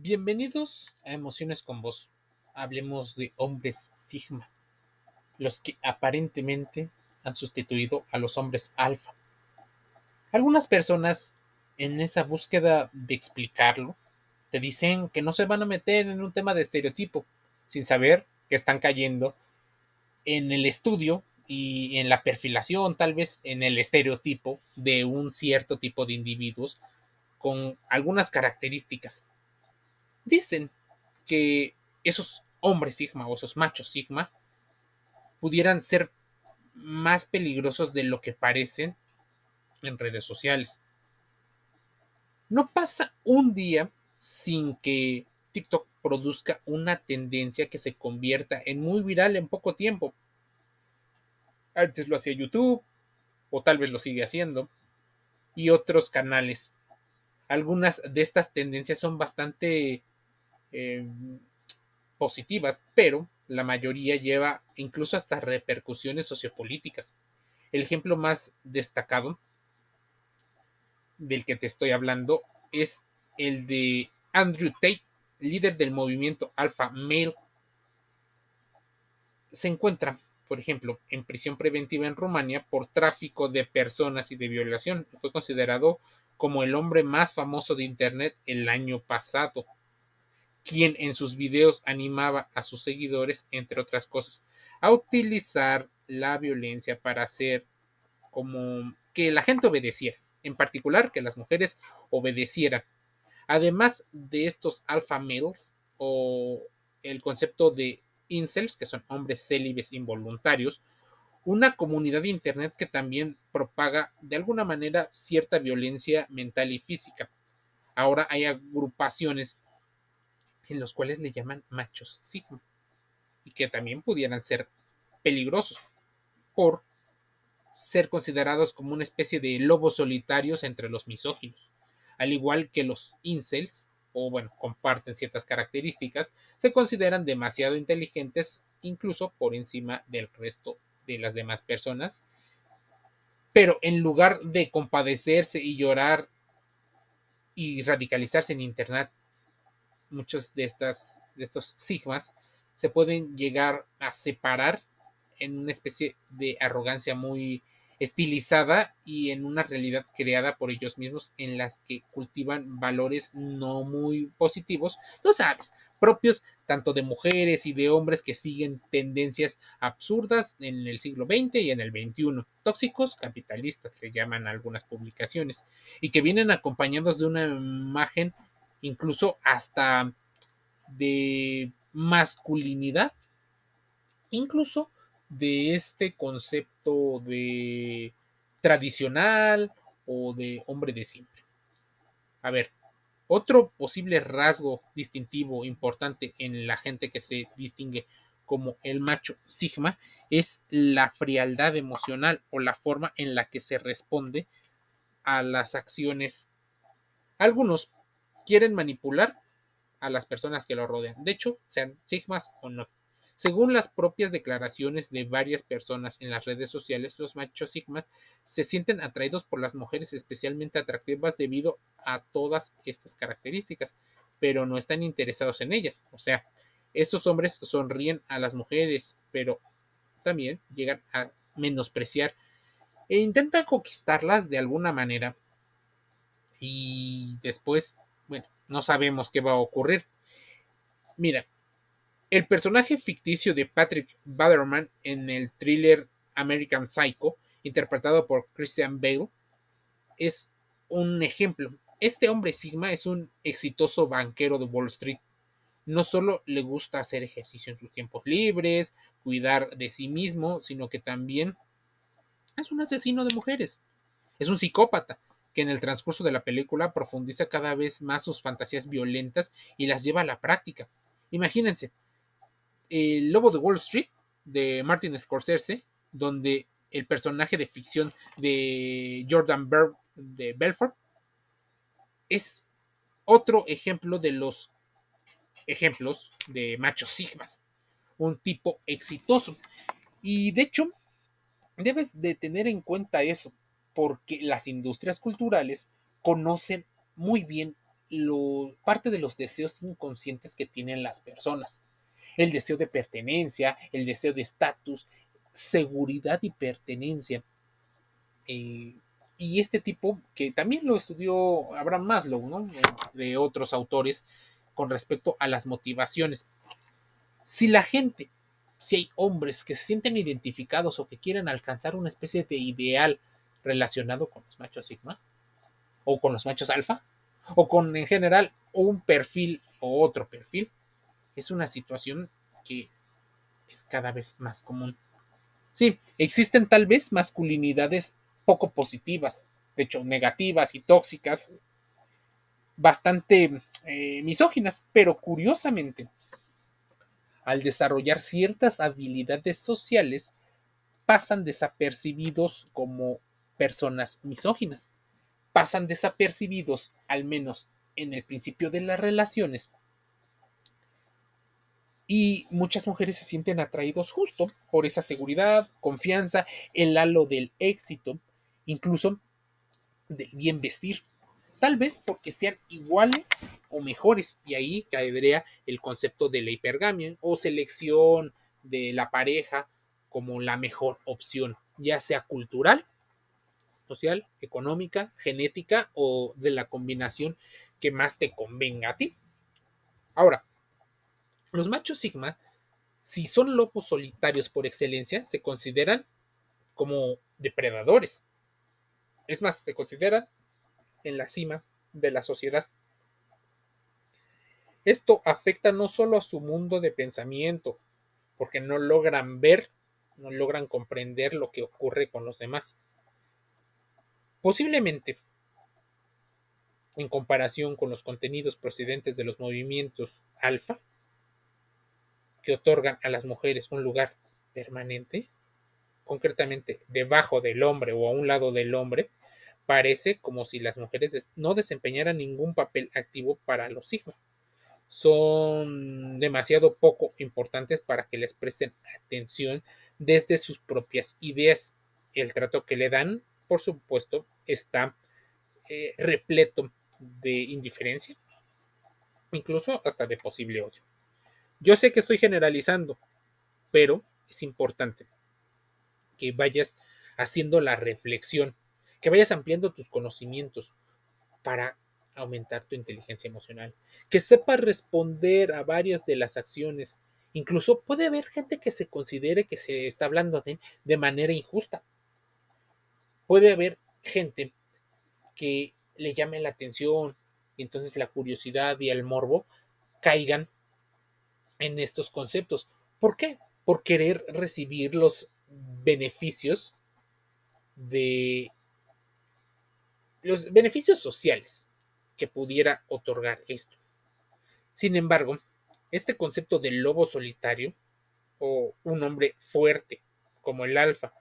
Bienvenidos a Emociones con Vos. Hablemos de hombres Sigma, los que aparentemente han sustituido a los hombres Alfa. Algunas personas, en esa búsqueda de explicarlo, te dicen que no se van a meter en un tema de estereotipo, sin saber que están cayendo en el estudio y en la perfilación, tal vez en el estereotipo de un cierto tipo de individuos con algunas características Dicen que esos hombres Sigma o esos machos Sigma pudieran ser más peligrosos de lo que parecen en redes sociales. No pasa un día sin que TikTok produzca una tendencia que se convierta en muy viral en poco tiempo. Antes lo hacía YouTube, o tal vez lo sigue haciendo, y otros canales. Algunas de estas tendencias son bastante Em, positivas, pero la mayoría lleva incluso hasta repercusiones sociopolíticas. El ejemplo más destacado del que te estoy hablando es el de Andrew Tate, líder del movimiento Alpha Male. Se encuentra, por ejemplo, en prisión preventiva en Rumania por tráfico de personas y de violación. Fue considerado como el hombre más famoso de Internet el año pasado quien en sus videos animaba a sus seguidores, entre otras cosas, a utilizar la violencia para hacer como que la gente obedeciera, en particular que las mujeres obedecieran. Además de estos alpha males o el concepto de incels, que son hombres célibes involuntarios, una comunidad de Internet que también propaga de alguna manera cierta violencia mental y física. Ahora hay agrupaciones en los cuales le llaman machos sigma y que también pudieran ser peligrosos por ser considerados como una especie de lobos solitarios entre los misóginos, al igual que los incels, o bueno, comparten ciertas características, se consideran demasiado inteligentes incluso por encima del resto de las demás personas, pero en lugar de compadecerse y llorar y radicalizarse en Internet muchos de, estas, de estos sigmas se pueden llegar a separar en una especie de arrogancia muy estilizada y en una realidad creada por ellos mismos en las que cultivan valores no muy positivos, tú sabes, propios tanto de mujeres y de hombres que siguen tendencias absurdas en el siglo XX y en el XXI, tóxicos capitalistas, le llaman algunas publicaciones, y que vienen acompañados de una imagen incluso hasta de masculinidad, incluso de este concepto de tradicional o de hombre de siempre. A ver, otro posible rasgo distintivo importante en la gente que se distingue como el macho sigma es la frialdad emocional o la forma en la que se responde a las acciones. Algunos quieren manipular a las personas que lo rodean, de hecho, sean sigmas o no. Según las propias declaraciones de varias personas en las redes sociales, los machos sigmas se sienten atraídos por las mujeres especialmente atractivas debido a todas estas características, pero no están interesados en ellas. O sea, estos hombres sonríen a las mujeres, pero también llegan a menospreciar e intentan conquistarlas de alguna manera y después bueno, no sabemos qué va a ocurrir. Mira, el personaje ficticio de Patrick Baderman en el thriller American Psycho, interpretado por Christian Bale, es un ejemplo. Este hombre Sigma es un exitoso banquero de Wall Street. No solo le gusta hacer ejercicio en sus tiempos libres, cuidar de sí mismo, sino que también es un asesino de mujeres. Es un psicópata que en el transcurso de la película profundiza cada vez más sus fantasías violentas y las lleva a la práctica. Imagínense, El Lobo de Wall Street de Martin Scorsese, donde el personaje de ficción de Jordan Berg de Belfort es otro ejemplo de los ejemplos de machos sigmas, un tipo exitoso. Y de hecho, debes de tener en cuenta eso, porque las industrias culturales conocen muy bien parte de los deseos inconscientes que tienen las personas. El deseo de pertenencia, el deseo de estatus, seguridad y pertenencia. Eh, y este tipo, que también lo estudió Abraham Maslow, ¿no? entre otros autores, con respecto a las motivaciones. Si la gente, si hay hombres que se sienten identificados o que quieren alcanzar una especie de ideal relacionado con los machos sigma, o con los machos alfa, o con en general un perfil o otro perfil, es una situación que es cada vez más común. Sí, existen tal vez masculinidades poco positivas, de hecho negativas y tóxicas, bastante eh, misóginas, pero curiosamente, al desarrollar ciertas habilidades sociales, pasan desapercibidos como personas misóginas. Pasan desapercibidos, al menos en el principio de las relaciones. Y muchas mujeres se sienten atraídos justo por esa seguridad, confianza, el halo del éxito, incluso del bien vestir tal vez porque sean iguales o mejores, y ahí caería el concepto de la hipergamia o selección de la pareja como la mejor opción, ya sea cultural, social, económica, genética o de la combinación que más te convenga a ti. Ahora, los machos sigma, si son lobos solitarios por excelencia, se consideran como depredadores. Es más, se consideran en la cima de la sociedad. Esto afecta no solo a su mundo de pensamiento, porque no logran ver, no logran comprender lo que ocurre con los demás. Posiblemente, en comparación con los contenidos procedentes de los movimientos alfa, que otorgan a las mujeres un lugar permanente, concretamente debajo del hombre o a un lado del hombre, parece como si las mujeres no desempeñaran ningún papel activo para los sigma. Son demasiado poco importantes para que les presten atención desde sus propias ideas. El trato que le dan, por supuesto, está eh, repleto de indiferencia, incluso hasta de posible odio. Yo sé que estoy generalizando, pero es importante que vayas haciendo la reflexión que vayas ampliando tus conocimientos para aumentar tu inteligencia emocional, que sepas responder a varias de las acciones. Incluso puede haber gente que se considere que se está hablando de, de manera injusta. Puede haber gente que le llame la atención y entonces la curiosidad y el morbo caigan en estos conceptos. ¿Por qué? Por querer recibir los beneficios de los beneficios sociales que pudiera otorgar esto. Sin embargo, este concepto del lobo solitario o un hombre fuerte como el alfa,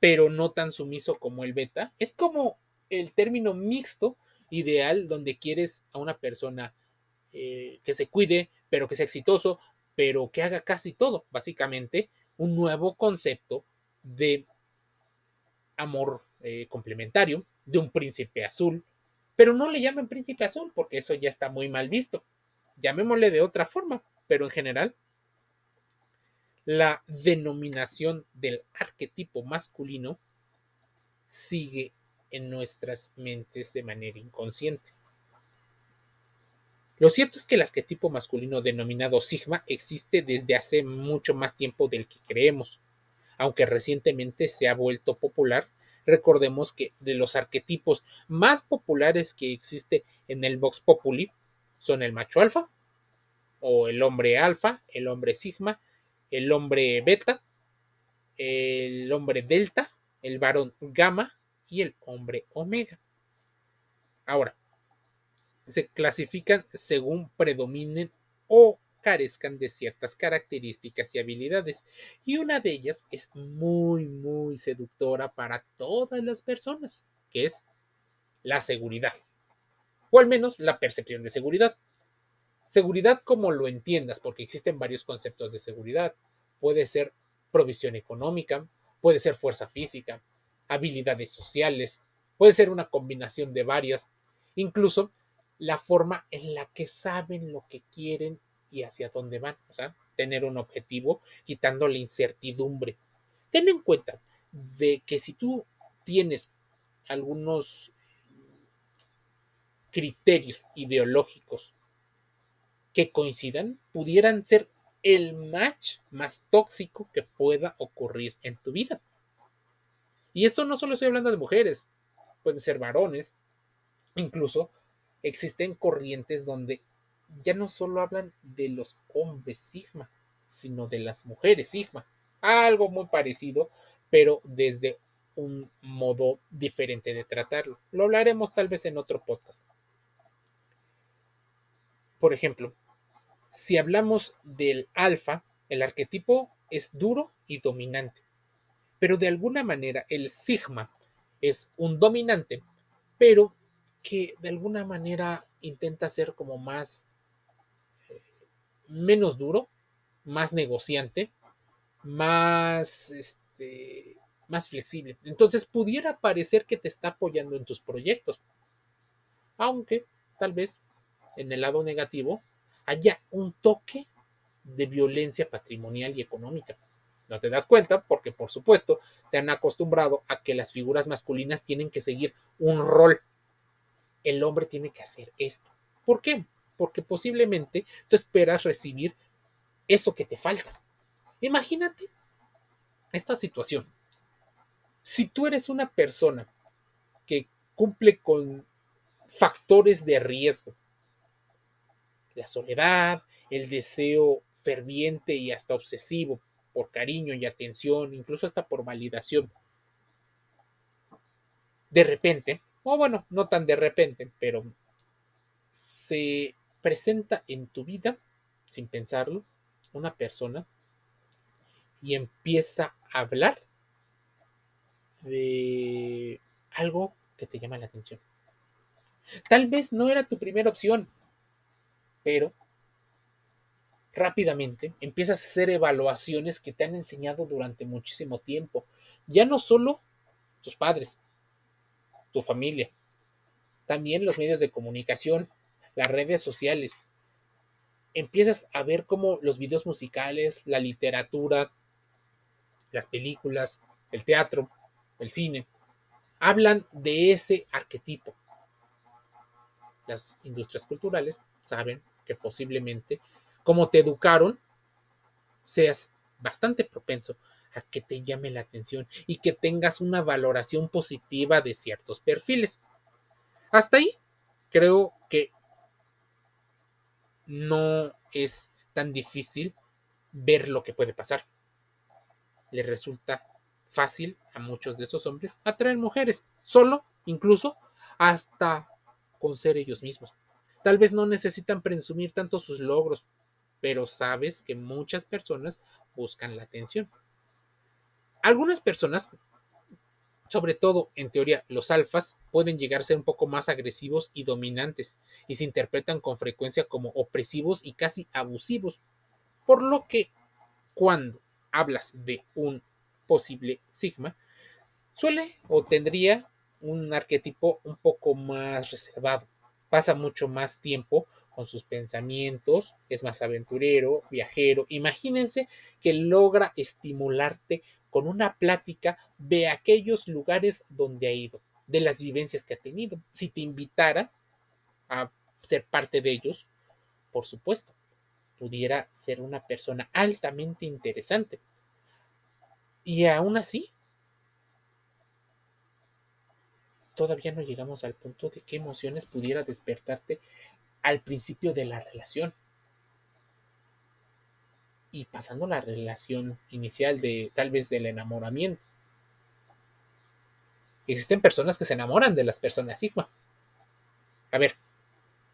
pero no tan sumiso como el beta, es como el término mixto ideal donde quieres a una persona eh, que se cuide, pero que sea exitoso, pero que haga casi todo, básicamente un nuevo concepto de amor eh, complementario, de un príncipe azul, pero no le llamen príncipe azul porque eso ya está muy mal visto. Llamémosle de otra forma, pero en general la denominación del arquetipo masculino sigue en nuestras mentes de manera inconsciente. Lo cierto es que el arquetipo masculino denominado Sigma existe desde hace mucho más tiempo del que creemos, aunque recientemente se ha vuelto popular Recordemos que de los arquetipos más populares que existe en el Vox Populi son el macho alfa, o el hombre alfa, el hombre sigma, el hombre beta, el hombre delta, el varón gamma y el hombre omega. Ahora, se clasifican según predominen o carezcan de ciertas características y habilidades, y una de ellas es muy, muy seductora para todas las personas, que es la seguridad, o al menos la percepción de seguridad. Seguridad como lo entiendas, porque existen varios conceptos de seguridad. Puede ser provisión económica, puede ser fuerza física, habilidades sociales, puede ser una combinación de varias. Incluso la forma en la que saben lo que quieren y hacia dónde van. O sea, tener un objetivo quitando la incertidumbre. Ten en cuenta de que si tú tienes algunos criterios ideológicos que coincidan, pudieran ser el match más tóxico que pueda ocurrir en tu vida. Y eso no solo estoy hablando de mujeres, pueden ser varones, incluso existen corrientes donde ya no solo hablan de los hombres Sigma, sino de las mujeres Sigma. Algo muy parecido, pero desde un modo diferente de tratarlo. Lo hablaremos tal vez en otro podcast. Por ejemplo, si hablamos del alfa, el arquetipo es duro y dominante, pero de alguna manera el sigma es un dominante, pero que de alguna manera intenta ser como más eh, menos duro, más negociante, más este, más flexible. Entonces pudiera parecer que te está apoyando en tus proyectos. Aunque tal vez en el lado negativo haya un toque de violencia patrimonial y económica. No te das cuenta porque, por supuesto, te han acostumbrado a que las figuras masculinas tienen que seguir un rol. El hombre tiene que hacer esto. ¿Por qué? Porque posiblemente tú esperas recibir eso que te falta. Imagínate esta situación. Si tú eres una persona que cumple con factores de riesgo, la soledad, el deseo ferviente y hasta obsesivo por cariño y atención, incluso hasta por validación, de repente, o bueno, no tan de repente, pero se presenta en tu vida, sin pensarlo, una persona y empieza a hablar de algo que te llama la atención. Tal vez no era tu primera opción, pero rápidamente empiezas a hacer evaluaciones que te han enseñado durante muchísimo tiempo. Ya no solo tus padres, tu familia, también los medios de comunicación, las redes sociales. Empiezas a ver cómo los videos musicales, la literatura, las películas, el teatro, el cine, hablan de ese arquetipo. Las industrias culturales saben que posiblemente, como te educaron, seas bastante propenso a que te llame la atención y que tengas una valoración positiva de ciertos perfiles. Hasta ahí, creo que no es tan difícil ver lo que puede pasar. Le resulta fácil a muchos de esos hombres atraer mujeres, solo, incluso, hasta con ser ellos mismos. Tal vez no necesitan presumir tanto sus logros, pero sabes que muchas personas buscan la atención. Algunas personas, sobre todo en teoría los alfas, pueden llegar a ser un poco más agresivos y dominantes y se interpretan con frecuencia como opresivos y casi abusivos. Por lo que cuando hablas de un posible sigma, suele o tendría un arquetipo un poco más reservado. Pasa mucho más tiempo con sus pensamientos, es más aventurero, viajero. Imagínense que logra estimularte con una plática de aquellos lugares donde ha ido, de las vivencias que ha tenido. Si te invitara a ser parte de ellos, por supuesto, pudiera ser una persona altamente interesante. Y aún así, todavía no llegamos al punto de qué emociones pudiera despertarte al principio de la relación. Y pasando la relación inicial de tal vez del enamoramiento. Existen personas que se enamoran de las personas Sigma. A ver,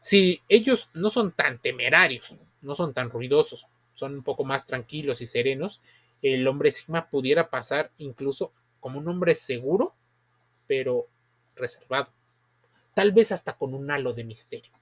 si ellos no son tan temerarios, no son tan ruidosos, son un poco más tranquilos y serenos, el hombre Sigma pudiera pasar incluso como un hombre seguro, pero reservado. Tal vez hasta con un halo de misterio.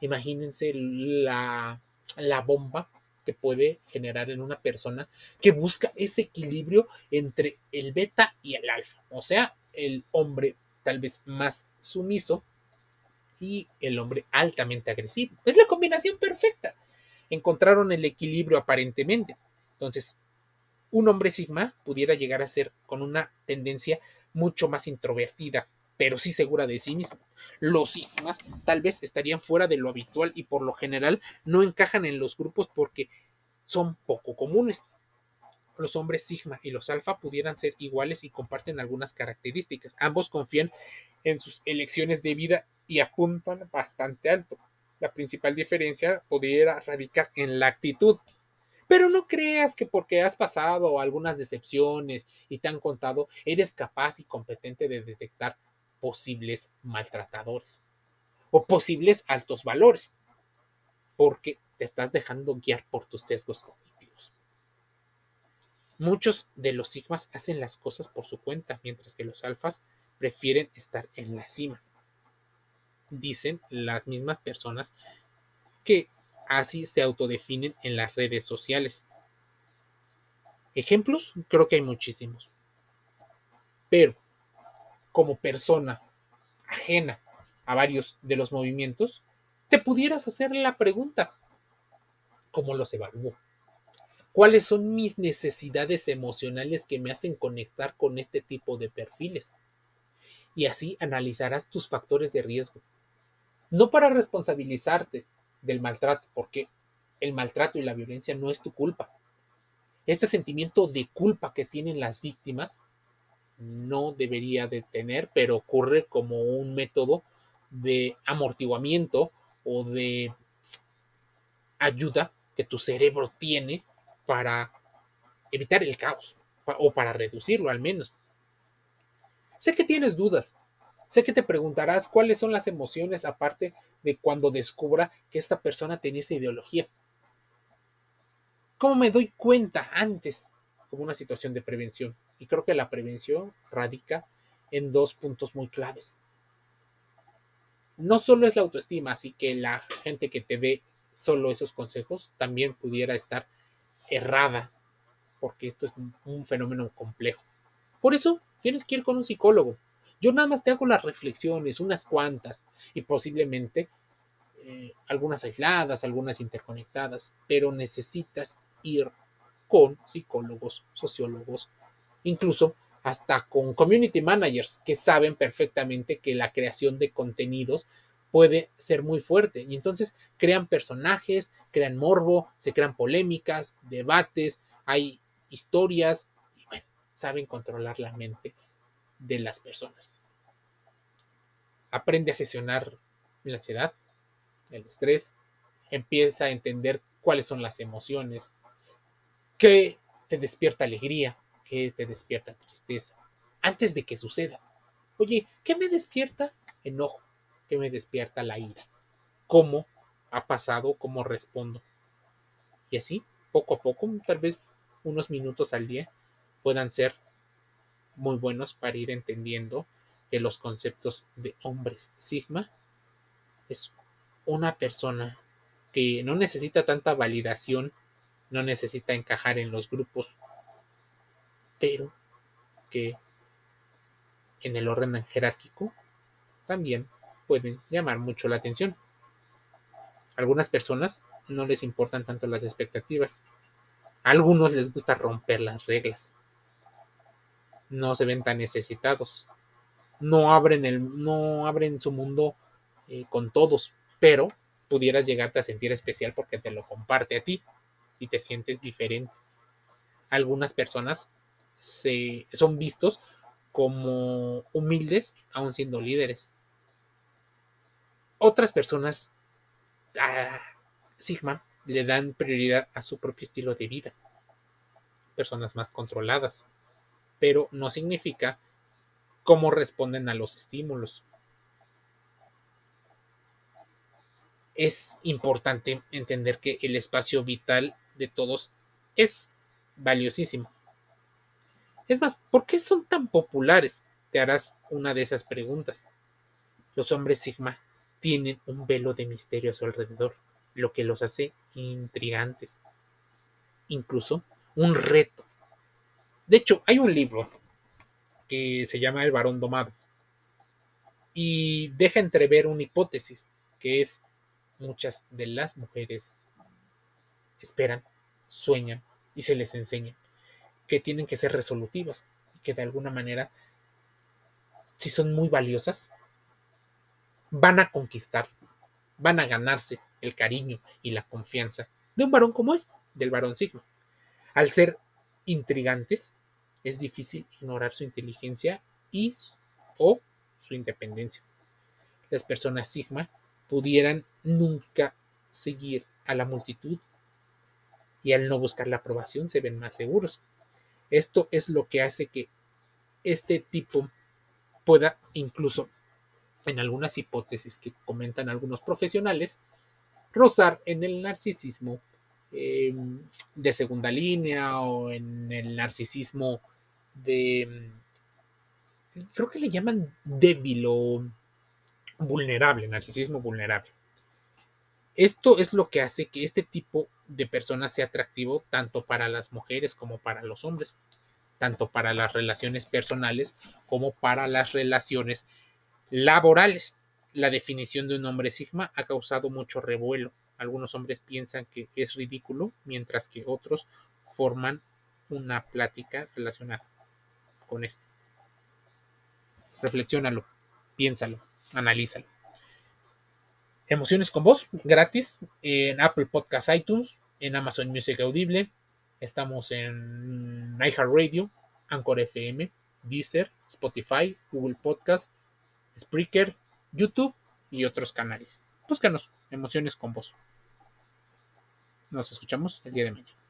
Imagínense la, la bomba que puede generar en una persona que busca ese equilibrio entre el beta y el alfa. O sea, el hombre tal vez más sumiso y el hombre altamente agresivo. Es la combinación perfecta. Encontraron el equilibrio aparentemente. Entonces, un hombre sigma pudiera llegar a ser con una tendencia mucho más introvertida, pero sí segura de sí mismo. Los sigmas tal vez estarían fuera de lo habitual y por lo general no encajan en los grupos porque son poco comunes. Los hombres sigma y los alfa pudieran ser iguales y comparten algunas características. Ambos confían en sus elecciones de vida y apuntan bastante alto. La principal diferencia pudiera radicar en la actitud. Pero no creas que porque has pasado algunas decepciones y te han contado, eres capaz y competente de detectar posibles maltratadores o posibles altos valores, porque te estás dejando guiar por tus sesgos cognitivos. Muchos de los sigmas hacen las cosas por su cuenta, mientras que los alfas prefieren estar en la cima. Dicen las mismas personas que así se autodefinen en las redes sociales. Ejemplos, creo que hay muchísimos. Pero, como persona ajena a varios de los movimientos, te pudieras hacer la pregunta, ¿cómo los evalúo? ¿Cuáles son mis necesidades emocionales que me hacen conectar con este tipo de perfiles? Y así analizarás tus factores de riesgo. No para responsabilizarte, del maltrato, porque el maltrato y la violencia no es tu culpa. Este sentimiento de culpa que tienen las víctimas no debería de tener, pero ocurre como un método de amortiguamiento o de ayuda que tu cerebro tiene para evitar el caos o para reducirlo al menos. Sé que tienes dudas, Sé que te preguntarás cuáles son las emociones aparte de cuando descubra que esta persona tenía esa ideología. ¿Cómo me doy cuenta antes como una situación de prevención? Y creo que la prevención radica en dos puntos muy claves. No solo es la autoestima, así que la gente que te dé solo esos consejos también pudiera estar errada, porque esto es un fenómeno complejo. Por eso tienes que ir con un psicólogo, yo nada más te hago las reflexiones, unas cuantas, y posiblemente eh, algunas aisladas, algunas interconectadas, pero necesitas ir con psicólogos, sociólogos, incluso hasta con community managers que saben perfectamente que la creación de contenidos puede ser muy fuerte. Y entonces crean personajes, crean morbo, se crean polémicas, debates, hay historias y bueno, saben controlar la mente de las personas. Aprende a gestionar la ansiedad, el estrés, empieza a entender cuáles son las emociones, qué te despierta alegría, qué te despierta tristeza, antes de que suceda. Oye, ¿qué me despierta enojo? ¿Qué me despierta la ira? ¿Cómo ha pasado? ¿Cómo respondo? Y así, poco a poco, tal vez unos minutos al día, puedan ser muy buenos para ir entendiendo que los conceptos de hombres sigma es una persona que no necesita tanta validación, no necesita encajar en los grupos, pero que en el orden jerárquico también pueden llamar mucho la atención. algunas personas no les importan tanto las expectativas. A algunos les gusta romper las reglas no se ven tan necesitados. No abren, el, no abren su mundo eh, con todos, pero pudieras llegarte a sentir especial porque te lo comparte a ti y te sientes diferente. Algunas personas se, son vistos como humildes aún siendo líderes. Otras personas, a Sigma, le dan prioridad a su propio estilo de vida. Personas más controladas pero no significa cómo responden a los estímulos. Es importante entender que el espacio vital de todos es valiosísimo. Es más, ¿por qué son tan populares? Te harás una de esas preguntas. Los hombres Sigma tienen un velo de misterio a su alrededor, lo que los hace intrigantes. Incluso un reto de hecho, hay un libro que se llama El varón domado. y deja entrever una hipótesis, que es muchas de las mujeres esperan, sueñan y se les enseña que tienen que ser resolutivas y que de alguna manera, si son muy valiosas, van a conquistar, van a ganarse el cariño y la confianza de un varón como este, del varón signo. Al ser intrigantes, es difícil ignorar su inteligencia y o su independencia. Las personas sigma pudieran nunca seguir a la multitud y al no buscar la aprobación se ven más seguros. Esto es lo que hace que este tipo pueda incluso en algunas hipótesis que comentan algunos profesionales, rozar en el narcisismo em, de segunda línea o en el narcisismo de, creo que le llaman débil o vulnerable, narcisismo vulnerable. Esto es lo que hace que este tipo de personas sea atractivo tanto para las mujeres como para los hombres, tanto para las relaciones personales como para las relaciones laborales. La definición de un hombre sigma ha causado mucho revuelo. Algunos hombres piensan que es ridículo, mientras que otros forman una plática relacionada con esto. Reflexiónalo, piénsalo, analízalo. Emociones con voz, gratis, en Apple Podcast iTunes, en Amazon Music Audible. Estamos en iHeartRadio, Anchor FM, Deezer, Spotify, Google Podcast, Spreaker, YouTube y otros canales. Búscanos, Emociones con Voz. Nos escuchamos el día de mañana.